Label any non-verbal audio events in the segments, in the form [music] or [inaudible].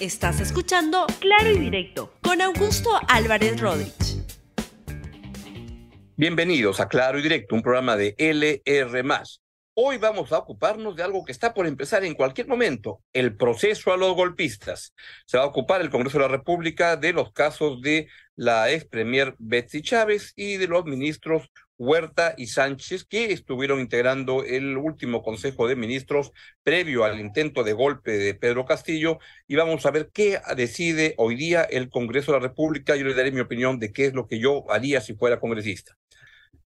Estás escuchando Claro y Directo con Augusto Álvarez Rodríguez. Bienvenidos a Claro y Directo, un programa de LR. Hoy vamos a ocuparnos de algo que está por empezar en cualquier momento, el proceso a los golpistas. Se va a ocupar el Congreso de la República de los casos de la ex premier Betsy Chávez y de los ministros Huerta y Sánchez, que estuvieron integrando el último Consejo de Ministros previo al intento de golpe de Pedro Castillo. Y vamos a ver qué decide hoy día el Congreso de la República. Yo le daré mi opinión de qué es lo que yo haría si fuera congresista.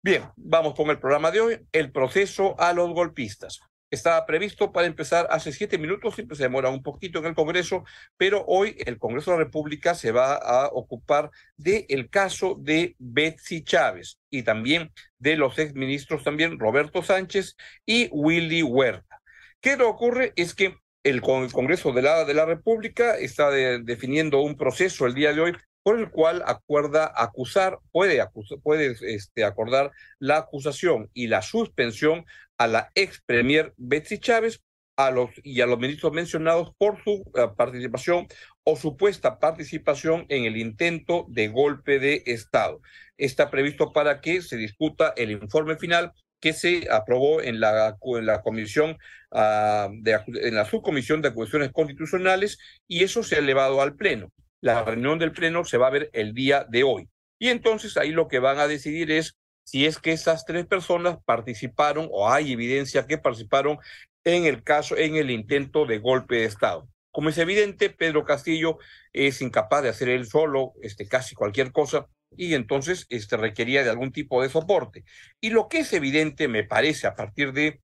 Bien, vamos con el programa de hoy, el proceso a los golpistas. Estaba previsto para empezar hace siete minutos, siempre se demora un poquito en el Congreso, pero hoy el Congreso de la República se va a ocupar del el caso de Betsy Chávez y también de los exministros también Roberto Sánchez y Willy Huerta. ¿Qué le ocurre? Es que el, Congreso de la, de la República está definiendo un proceso el día de hoy por el cual acuerda acusar, puede, puede este, acordar la acusación y la suspensión a la ex premier Betsy Chávez a los, y a los ministros mencionados por su eh, participación o supuesta participación en el intento de golpe de Estado. Está previsto para que se discuta el informe final que se aprobó en la, en la comisión, uh, de, en la subcomisión de acusaciones constitucionales y eso se ha elevado al Pleno. La reunión del Pleno se va a ver el día de hoy. Y entonces ahí lo que van a decidir es si es que esas tres personas participaron o hay evidencia que participaron en el caso, en el intento de golpe de Estado. Como es evidente, Pedro Castillo es incapaz de hacer él solo este, casi cualquier cosa y entonces este, requería de algún tipo de soporte. Y lo que es evidente, me parece, a partir de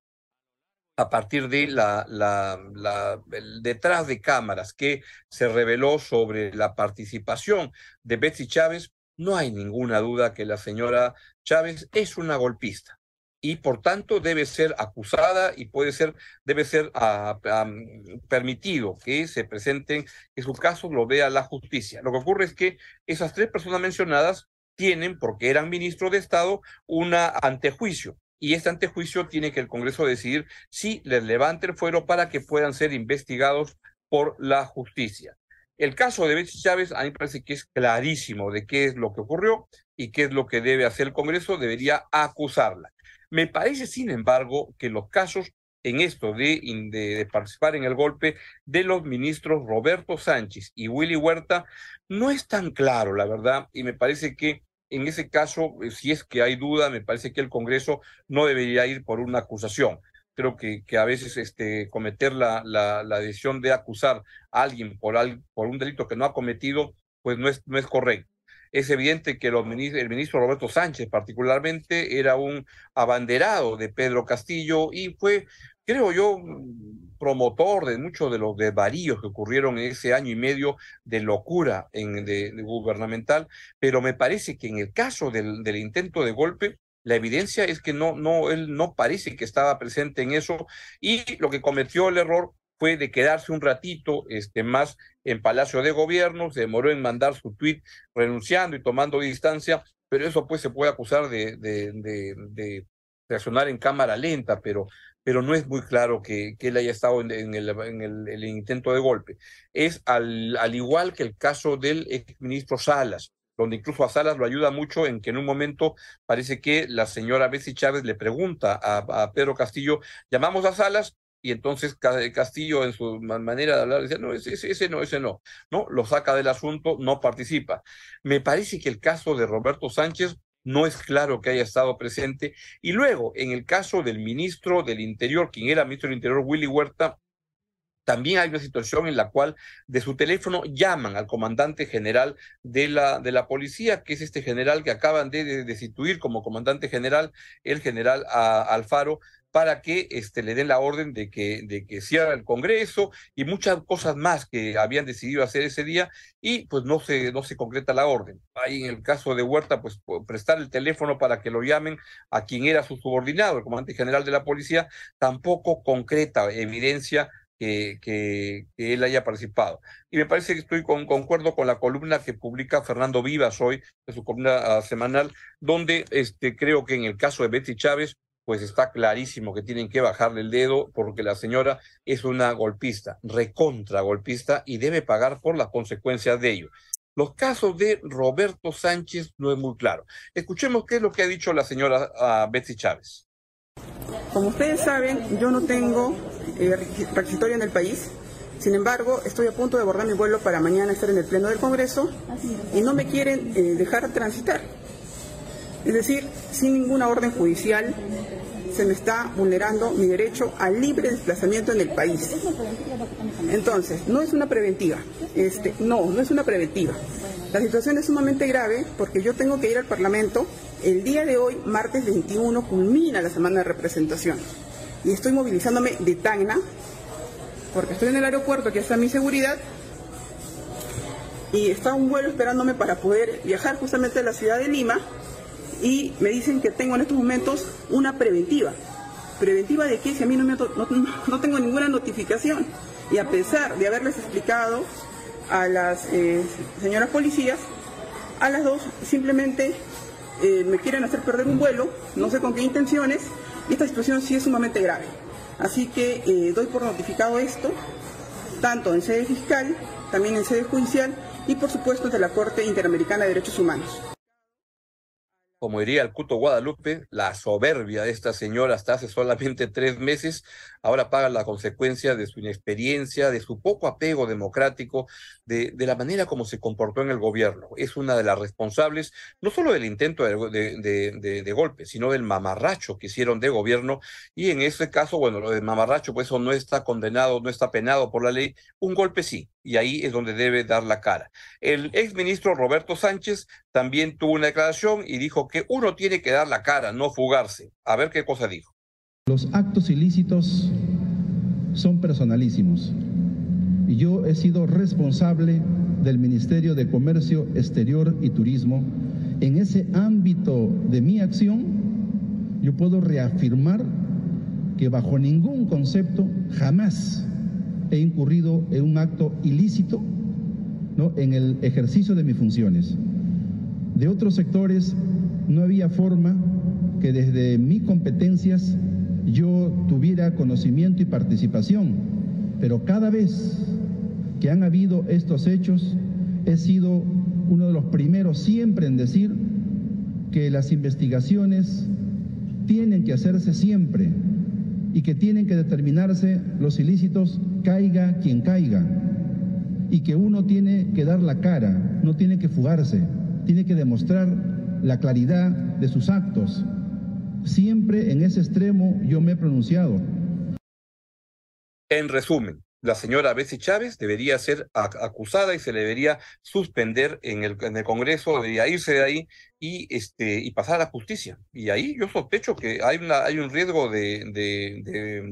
a partir de la, detrás de cámaras que se reveló sobre la participación de Betsy Chávez, no hay ninguna duda que la señora Chávez es una golpista y por tanto debe ser acusada y puede ser, debe ser ah, permitido que se presenten, que su caso lo vea la justicia. Lo que ocurre es que esas tres personas mencionadas tienen, porque eran ministros de Estado, una antejuicio y este antejuicio tiene que el Congreso decidir si les levante el fuero para que puedan ser investigados por la justicia. El caso de Betsy Chávez a mí parece que es clarísimo de qué es lo que ocurrió y qué es lo que debe hacer el Congreso, debería acusarla. Me parece, sin embargo, que los casos en esto de, de, participar en el golpe de los ministros Roberto Sánchez y Willy Huerta no es tan claro, la verdad, y me parece que en ese caso, eh, si es que hay duda, me parece que el Congreso no debería ir por una acusación. Creo que, a veces este, cometer la, la, decisión de acusar a alguien por, por un delito que no ha cometido, pues no es, no es correcto. Es evidente que el ministro Roberto Sánchez particularmente era un abanderado de Pedro Castillo y fue, creo yo, promotor de muchos de los desvaríos que ocurrieron en ese año y medio de locura en, de, gubernamental, pero me parece que en el caso del, intento de golpe, la evidencia es que no, no, él no parece que estaba presente en eso y lo que cometió el error fue de quedarse un ratito este, más en Palacio de Gobierno, se demoró en mandar su tuit renunciando y tomando distancia, pero eso pues se puede acusar de, de, de, de reaccionar en cámara lenta, pero pero no es muy claro que, él haya estado en, el, en el, intento de golpe. Es al, al igual que el caso del exministro Salas, donde incluso a Salas lo ayuda mucho en que en un momento parece que la señora Bessie Chávez le pregunta a, a Pedro Castillo, llamamos a Salas, y entonces Castillo en su manera de hablar dice, no, ese, ese, no, ese no, no, lo saca del asunto, no participa. Me parece que el caso de Roberto Sánchez no es claro que haya estado presente. Y luego, en el caso del ministro del Interior, quien era ministro del Interior, Willy Huerta, también hay una situación en la cual de su teléfono llaman al comandante general de la, de la policía, que es este general que acaban de destituir como comandante general, el general Alfaro, para que este, le den la orden de que, de que cierre el Congreso y muchas cosas más que habían decidido hacer ese día y pues no se, no se concreta la orden. Ahí en el caso de Huerta, pues prestar el teléfono para que lo llamen a quien era su subordinado, el comandante general de la policía, tampoco concreta evidencia que, él haya participado. Y me parece que estoy con, concuerdo con la columna que publica Fernando Vivas hoy, de su columna uh, semanal, donde este, creo que en el caso de Betty Chávez pues está clarísimo que tienen que bajarle el dedo porque la señora es una golpista, recontra golpista y debe pagar por las consecuencias de ello. Los casos de Roberto Sánchez no es muy claro. Escuchemos qué es lo que ha dicho la señora uh, Betsy Chávez. Como ustedes saben, yo no tengo eh, requisitorio en el país. Sin embargo, estoy a punto de abordar mi vuelo para mañana estar en el Pleno del Congreso y no me quieren eh, dejar transitar. Es decir, sin ninguna orden judicial se me está vulnerando mi derecho al libre desplazamiento en el país. Entonces, no es una preventiva. Este, no, no es una preventiva. La situación es sumamente grave porque yo tengo que ir al Parlamento. El día de hoy, martes 21, culmina la semana de representación. Y estoy movilizándome de Tacna porque estoy en el aeropuerto, que está mi seguridad, y está un vuelo esperándome para poder viajar justamente a la ciudad de Lima y me dicen que tengo en estos momentos una preventiva. ¿Preventiva de qué? Si a mí no, me, no, tengo ninguna notificación. Y a pesar de haberles explicado a las eh, señoras policías, a las dos simplemente eh, me quieren hacer perder un vuelo, no sé con qué intenciones, y esta situación sí es sumamente grave. Así que eh, doy por notificado esto, tanto en sede fiscal, también en sede judicial y por supuesto de la Corte Interamericana de Derechos Humanos como diría el Cuto Guadalupe, la soberbia de esta señora hasta hace solamente tres meses, ahora paga la consecuencia de su inexperiencia, de su poco apego democrático, de, de la manera como se comportó en el gobierno. Es una de las responsables, no solo del intento de, de, golpe, sino del mamarracho que hicieron de gobierno. Y en ese caso, bueno, lo de mamarracho, pues eso no está condenado, no está penado por la ley. Un golpe sí, y ahí es donde debe dar la cara. El exministro Roberto Sánchez también tuvo una declaración y dijo que uno tiene que dar la cara, no fugarse. A ver qué cosa dijo. Los actos ilícitos son personalísimos y yo he sido responsable del Ministerio de Comercio Exterior y Turismo. En ese ámbito de mi acción, yo puedo reafirmar que bajo ningún concepto jamás he incurrido en un acto ilícito ¿no? en el ejercicio de mis funciones. De otros sectores no había forma que desde mis competencias yo tuviera conocimiento y participación, pero cada vez que han habido estos hechos, he sido uno de los primeros siempre en decir que las investigaciones tienen que hacerse siempre y que tienen que determinarse los ilícitos caiga quien caiga y que uno tiene que dar la cara, no tiene que fugarse, tiene que demostrar la claridad de sus actos. Siempre en ese extremo yo me he pronunciado. En resumen, la señora Bessie Chávez debería ser acusada y se le debería suspender en el, en el Congreso, debería irse de ahí y, este, y pasar a la justicia. Y ahí yo sospecho que hay, una, hay un riesgo de, de,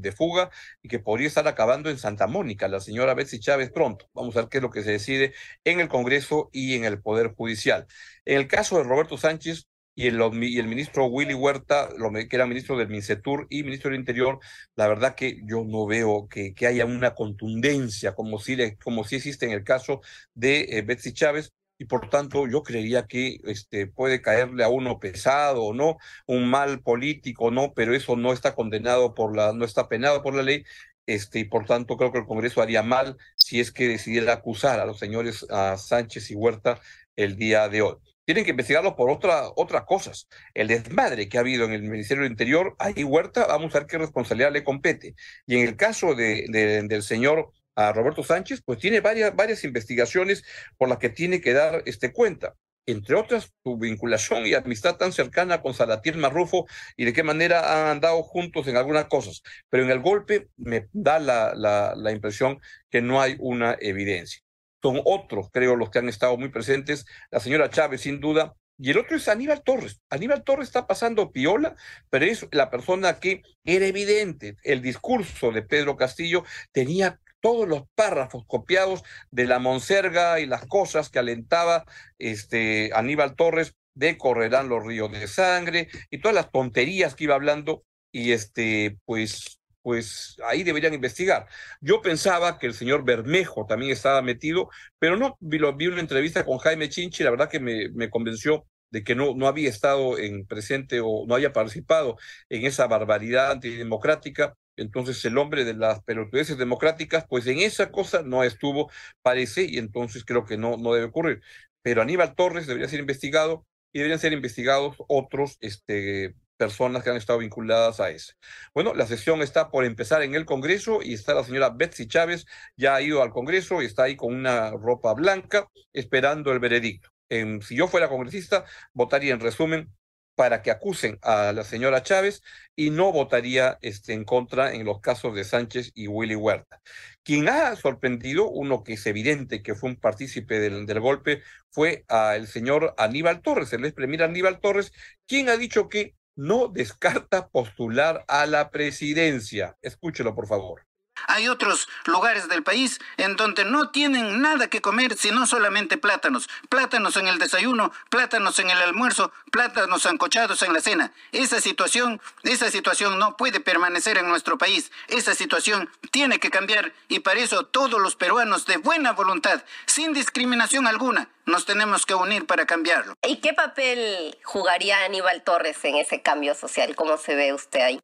de, fuga y que podría estar acabando en Santa Mónica, la señora Betsy Chávez pronto. Vamos a ver qué es lo que se decide en el Congreso y en el Poder Judicial. En el caso de Roberto Sánchez, y el, el ministro Willy Huerta, que era ministro del MINCETUR y ministro del Interior, la verdad que yo no veo que, haya una contundencia como si, como si existe en el caso de eh, Betsy Chávez, y por tanto yo creería que este, puede caerle a uno pesado o no, un mal político no, pero eso no está condenado por la, no está penado por la ley, este, y por tanto creo que el Congreso haría mal si es que decidiera acusar a los señores a Sánchez y Huerta el día de hoy tienen que investigarlo por otra, otras cosas. El desmadre que ha habido en el Ministerio del Interior, ahí Huerta, vamos a ver qué responsabilidad le compete. Y en el caso de, del señor a Roberto Sánchez, pues tiene varias, varias investigaciones por las que tiene que dar este cuenta. Entre otras, su vinculación y amistad tan cercana con Salatiel Marrufo y de qué manera han andado juntos en algunas cosas. Pero en el golpe me da la, la impresión que no hay una evidencia son otros, creo, los que han estado muy presentes, la señora Chávez, sin duda, y el otro es Aníbal Torres. Aníbal Torres está pasando piola, pero es la persona que era evidente. El discurso de Pedro Castillo tenía todos los párrafos copiados de la monserga y las cosas que alentaba este Aníbal Torres de correrán los ríos de sangre y todas las tonterías que iba hablando y este pues pues ahí deberían investigar. Yo pensaba que el señor Bermejo también estaba metido, pero no, vi, vi una entrevista con Jaime Chinchi, la verdad que me, convenció de que no, no había estado en presente o no haya participado en esa barbaridad antidemocrática. Entonces el hombre de las pelotudeces democráticas, pues en esa cosa no estuvo, parece, y entonces creo que no, no debe ocurrir. Pero Aníbal Torres debería ser investigado y deberían ser investigados otros este, personas que han estado vinculadas a ese. Bueno, la sesión está por empezar en el Congreso y está la señora Betsy Chávez, ya ha ido al Congreso y está ahí con una ropa blanca esperando el veredicto. si yo fuera congresista, votaría en resumen para que acusen a la señora Chávez y no votaría este, en contra en los casos de Sánchez y Willy Huerta. Quien ha sorprendido, uno que es evidente que fue un partícipe del, del golpe, fue el señor Aníbal Torres, el ex premier Aníbal Torres, quien ha dicho que no descarta postular a la presidencia. Escúchelo, por favor. Hay otros lugares del país en donde no tienen nada que comer sino solamente plátanos. Plátanos en el desayuno, plátanos en el almuerzo, plátanos ancochados en la cena. Esa situación, esa situación no puede permanecer en nuestro país. Esa situación tiene que cambiar y para eso todos los peruanos de buena voluntad, sin discriminación alguna, nos tenemos que unir para cambiarlo. ¿Y qué papel jugaría Aníbal Torres en ese cambio social? ¿Cómo se ve usted ahí?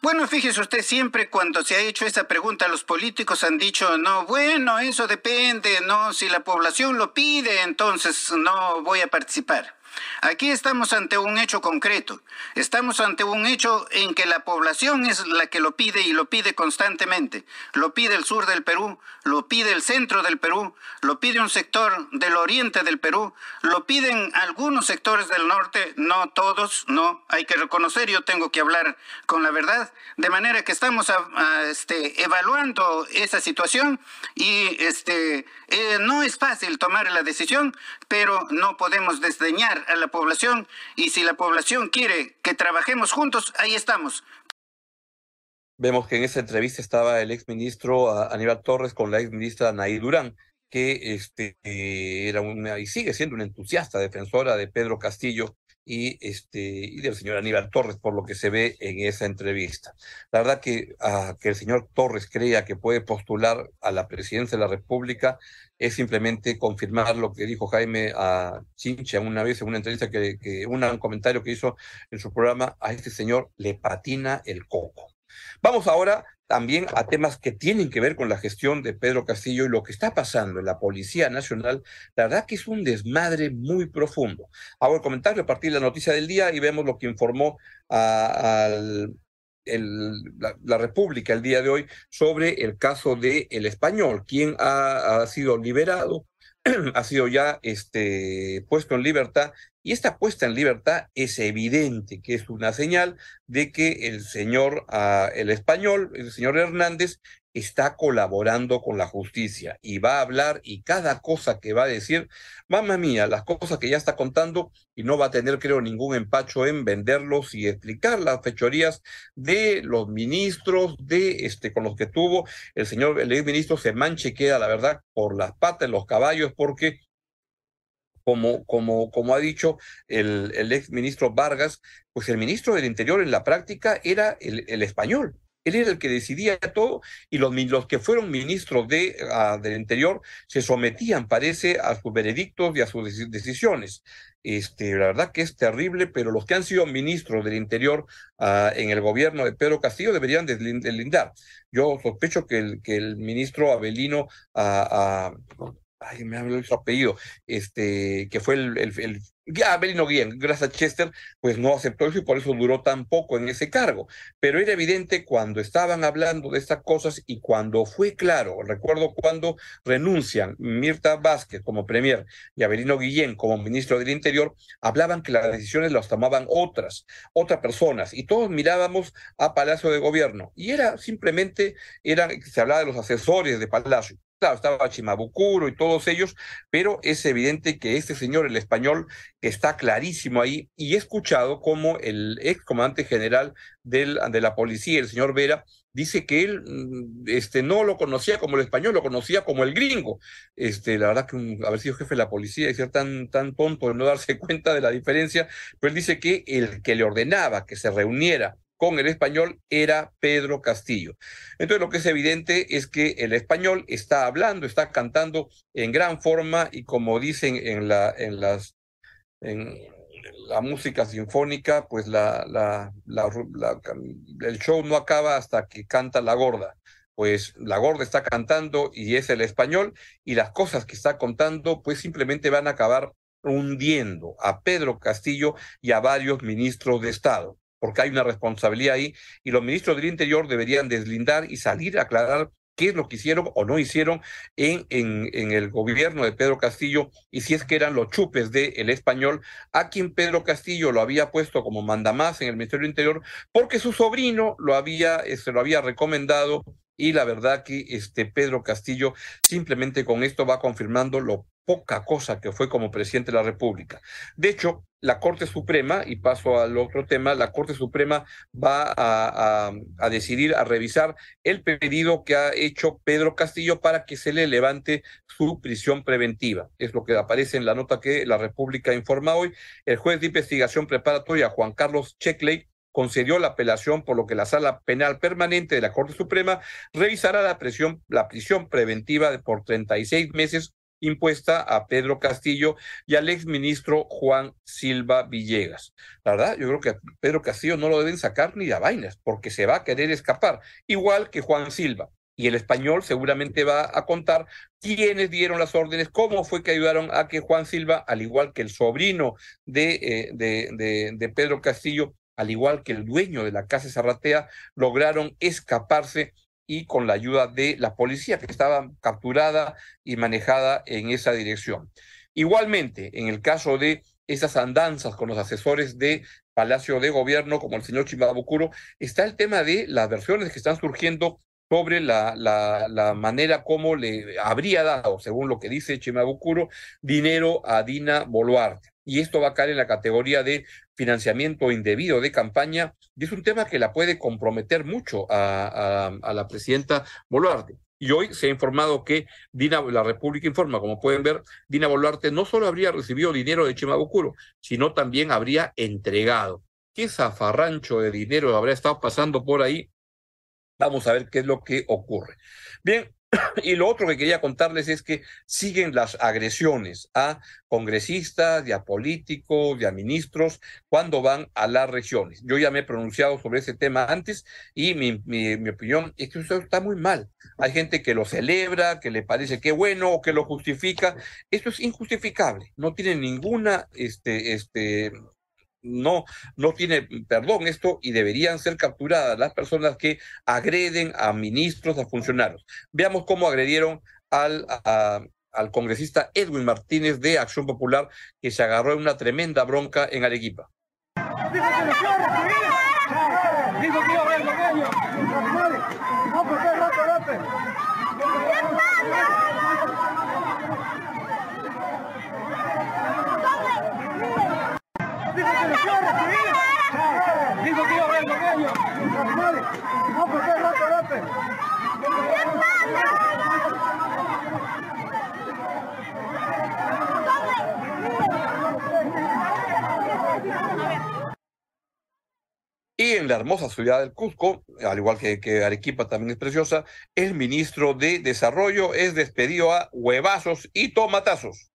Bueno, fíjese usted, siempre cuando se ha hecho esa pregunta, los políticos han dicho, no, bueno, eso depende, no, si la población lo pide, entonces no voy a participar. Aquí estamos ante un hecho concreto. Estamos ante un hecho en que la población es la que lo pide y lo pide constantemente. Lo pide el sur del Perú, lo pide el centro del Perú, lo pide un sector del oriente del Perú, lo piden algunos sectores del norte, no todos, no, hay que reconocer, yo tengo que hablar con la verdad, de manera que estamos este, evaluando esa situación y este, eh, no es fácil tomar la decisión, pero no podemos desdeñar a la población y si la población quiere que trabajemos juntos, ahí estamos. Vemos que en esa entrevista estaba el exministro Aníbal Torres con la exministra Nay Durán, que este, era una, y sigue siendo una entusiasta defensora de Pedro Castillo y, este, y del señor Aníbal Torres, por lo que se ve en esa entrevista. La verdad que, ah, que el señor Torres crea que puede postular a la presidencia de la República es simplemente confirmar lo que dijo Jaime a Chincha una vez en una entrevista, que, que un comentario que hizo en su programa, a este señor le patina el coco. Vamos ahora también a temas que tienen que ver con la gestión de Pedro Castillo y lo que está pasando en la Policía Nacional. La verdad que es un desmadre muy profundo. Hago el comentario a partir de la noticia del día y vemos lo que informó al la, República el día de hoy sobre el caso de El Español, quien ha sido liberado, [clears throat] ha sido ya este, puesto en libertad y esta puesta en libertad es evidente que es una señal de que el señor, ah, el español, el señor Hernández, está colaborando con la justicia y va a hablar y cada cosa que va a decir, mamá mía, las cosas que ya está contando y no va a tener, creo, ningún empacho en venderlos y explicar las fechorías de los ministros, de este, con los que tuvo el señor, el ministro se manche, queda la verdad por las patas, los caballos, porque como, como, como ha dicho el, el ex ministro Vargas, pues el ministro del Interior en la práctica era el, el español. Él era el que decidía todo y los, que fueron ministros de, uh, del Interior se sometían, parece, a sus veredictos y a sus decisiones. Este, la verdad que es terrible, pero los que han sido ministros del Interior uh, en el gobierno de Pedro Castillo deberían deslindar. Yo sospecho que el, que el ministro Abelino uh, ay, me habló su apellido, este, que fue el, el, ah, Belino Guillén, gracias a Chester, pues no aceptó eso y por eso duró tan poco en ese cargo. Pero era evidente cuando estaban hablando de estas cosas y cuando fue claro, recuerdo cuando renuncian Mirta Vázquez como premier y Abelino Guillén como ministro del Interior, hablaban que las decisiones las tomaban otras, otras personas, y todos mirábamos a Palacio de Gobierno. Y era simplemente, era, se hablaba de los asesores de Palacio Claro, estaba Chimabucuro y todos ellos, pero es evidente que este señor, el español, está clarísimo ahí y he escuchado como el ex comandante general de la policía, el señor Vera, dice que él mm, este, no lo conocía como el español, lo conocía como el gringo. Este, la verdad que haber sido jefe de la policía y ser tan, tan tonto de no darse [laughs] cuenta de la diferencia, pero él dice que el que le ordenaba que se reuniera con el español era Pedro Castillo. Entonces lo que es evidente es que el español está hablando, está cantando en gran forma y como dicen en, la, en las... En, la música sinfónica, pues la, la, la, el show no acaba hasta que canta la gorda. Pues la gorda está cantando y es el español y las cosas que está contando pues simplemente van a acabar hundiendo a Pedro Castillo y a varios ministros de Estado, porque hay una responsabilidad ahí y los ministros del Interior deberían deslindar y salir a aclarar qué es lo que hicieron o no hicieron en, el gobierno de Pedro Castillo y si es que eran los chupes del el español, a quien Pedro Castillo lo había puesto como mandamás en el Ministerio del Interior, porque su sobrino lo había, se este, lo había recomendado y la verdad que este Pedro Castillo simplemente con esto va confirmando lo poca cosa que fue como presidente de la República. De hecho, la Corte Suprema, y paso al otro tema, la Corte Suprema va a, a, decidir, a revisar el pedido que ha hecho Pedro Castillo para que se le levante su prisión preventiva. Es lo que aparece en la nota que la República informa hoy. El juez de investigación preparatoria, Juan Carlos Checkley, concedió la apelación, por lo que la Sala Penal Permanente de la Corte Suprema revisará la, prisión, la prisión preventiva por 36 meses impuesta a Pedro Castillo y al exministro Juan Silva Villegas. La verdad, yo creo que a Pedro Castillo no lo deben sacar ni de vainas, porque se va a querer escapar, igual que Juan Silva. Y el español seguramente va a contar quiénes dieron las órdenes, cómo fue que ayudaron a que Juan Silva, al igual que el sobrino de, eh, de, de, de Pedro Castillo, al igual que el dueño de la casa Zarratea, lograron escaparse y con la ayuda de la policía que estaba capturada y manejada en esa dirección. Igualmente, en el caso de esas andanzas con los asesores de Palacio de Gobierno, como el señor Chimabucuro, está el tema de las versiones que están surgiendo sobre la, la, la, manera como le habría dado, según lo que dice Chimabucuro, dinero a Dina Boluarte y esto va a caer en la categoría de financiamiento indebido de campaña, y es un tema que la puede comprometer mucho a, la presidenta Boluarte. Y hoy se ha informado que Dina, la República informa, como pueden ver, Dina Boluarte no solo habría recibido dinero de Chimabucuro, sino también habría entregado. ¿Qué zafarrancho de dinero habría estado pasando por ahí? Vamos a ver qué es lo que ocurre. Bien, [coughs] y lo otro que quería contarles es que siguen las agresiones a congresistas a políticos a ministros cuando van a las regiones. Yo ya me he pronunciado sobre ese tema antes y mi, mi, mi opinión es que eso está muy mal. Hay gente que lo celebra, que le parece que bueno o que lo justifica. Esto es injustificable. No tiene ninguna este, este, no, no tiene perdón esto y deberían ser capturadas las personas que agreden a ministros, a funcionarios. Veamos cómo agredieron al, al congresista Edwin Martínez de Acción Popular, que se agarró en una tremenda bronca en Arequipa. Y en la hermosa ciudad del Cusco, al igual que, Arequipa también es preciosa, el ministro de Desarrollo es despedido a huevazos y tomatazos.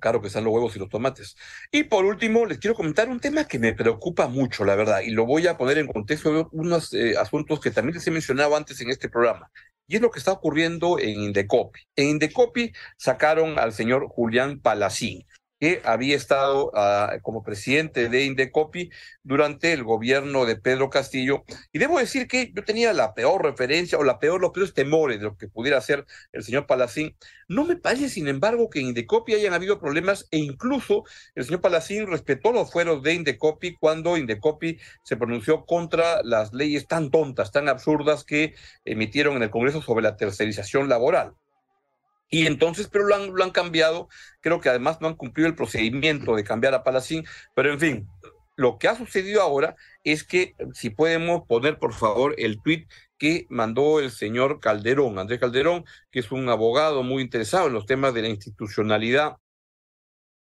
Caro que están los huevos y los tomates. Y por último, les quiero comentar un tema que me preocupa mucho, la verdad, y lo voy a poner en contexto de unos eh, asuntos que también les he mencionado antes en este programa. Y es lo que está ocurriendo en Indecopi. En Indecopi sacaron al señor Julián Palacín. Que había estado ah, como presidente de Indecopi durante el gobierno de Pedro Castillo. Y debo decir que yo tenía la peor referencia o la peor, los peores temores de lo que pudiera hacer el señor Palacín. No me parece, sin embargo, que en Indecopi hayan habido problemas e incluso el señor Palacín respetó los fueros de Indecopi cuando Indecopi se pronunció contra las leyes tan tontas, tan absurdas que emitieron en el Congreso sobre la tercerización laboral. Y entonces, pero lo han, lo han cambiado. Creo que además no han cumplido el procedimiento de cambiar a Palacín. Pero en fin, lo que ha sucedido ahora es que, si podemos poner por favor el tweet que mandó el señor Calderón, Andrés Calderón, que es un abogado muy interesado en los temas de la institucionalidad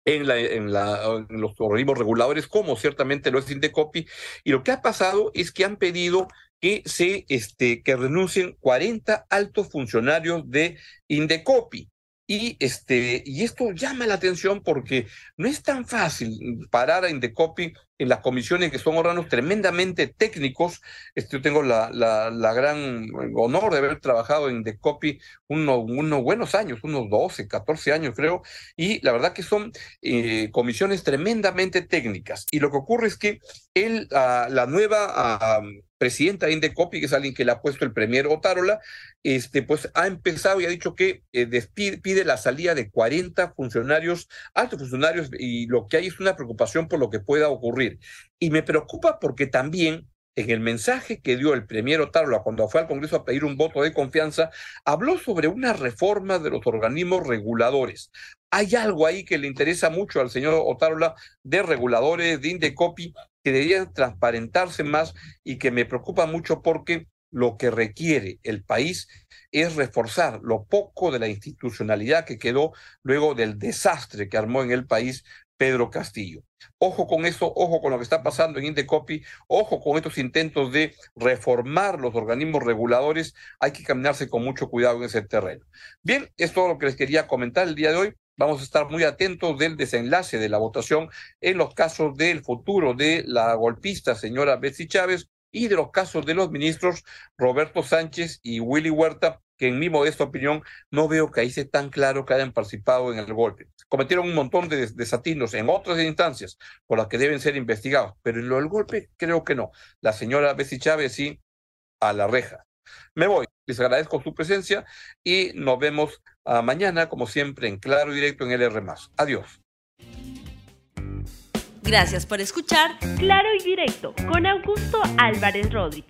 en, la, en, la, en los organismos reguladores, como ciertamente lo es Indecopi. Y lo que ha pasado es que han pedido que se este que renuncien 40 altos funcionarios de Indecopi. Y, este, y esto llama la atención porque no es tan fácil parar a Indecopi en las comisiones que son órganos tremendamente técnicos. Este, yo tengo la, la, gran honor de haber trabajado en Indecopi unos, unos buenos años, unos 12, 14 años creo, y la verdad que son eh, comisiones tremendamente técnicas. Y lo que ocurre es que él, uh, la nueva... Uh, presidenta de Indecopi, que es alguien que le ha puesto el premier Otárola, este, pues ha empezado y ha dicho que eh, despide, pide la salida de 40 funcionarios, altos funcionarios, y lo que hay es una preocupación por lo que pueda ocurrir. Y me preocupa porque también en el mensaje que dio el premier Otárola cuando fue al Congreso a pedir un voto de confianza, habló sobre una reforma de los organismos reguladores. Hay algo ahí que le interesa mucho al señor Otárola de reguladores, de Indecopi, que deberían transparentarse más y que me preocupa mucho porque lo que requiere el país es reforzar lo poco de la institucionalidad que quedó luego del desastre que armó en el país Pedro Castillo. Ojo con eso, ojo con lo que está pasando en Indecopi, ojo con estos intentos de reformar los organismos reguladores. Hay que caminarse con mucho cuidado en ese terreno. Bien, es todo lo que les quería comentar el día de hoy. Vamos a estar muy atentos del desenlace de la votación en los casos del futuro de la golpista señora Betsy Chávez y de los casos de los ministros Roberto Sánchez y Willy Huerta, que en mi modesta opinión no veo que ahí sea tan claro que hayan participado en el golpe. Cometieron un montón de desatinos en otras instancias por las que deben ser investigados, pero en lo del golpe creo que no. La señora Betsy Chávez sí a la reja. Me voy, les agradezco su presencia y nos vemos uh, mañana, como siempre, en Claro y Directo en LR. Adiós. Gracias por escuchar Claro y Directo con Augusto Álvarez Rodríguez.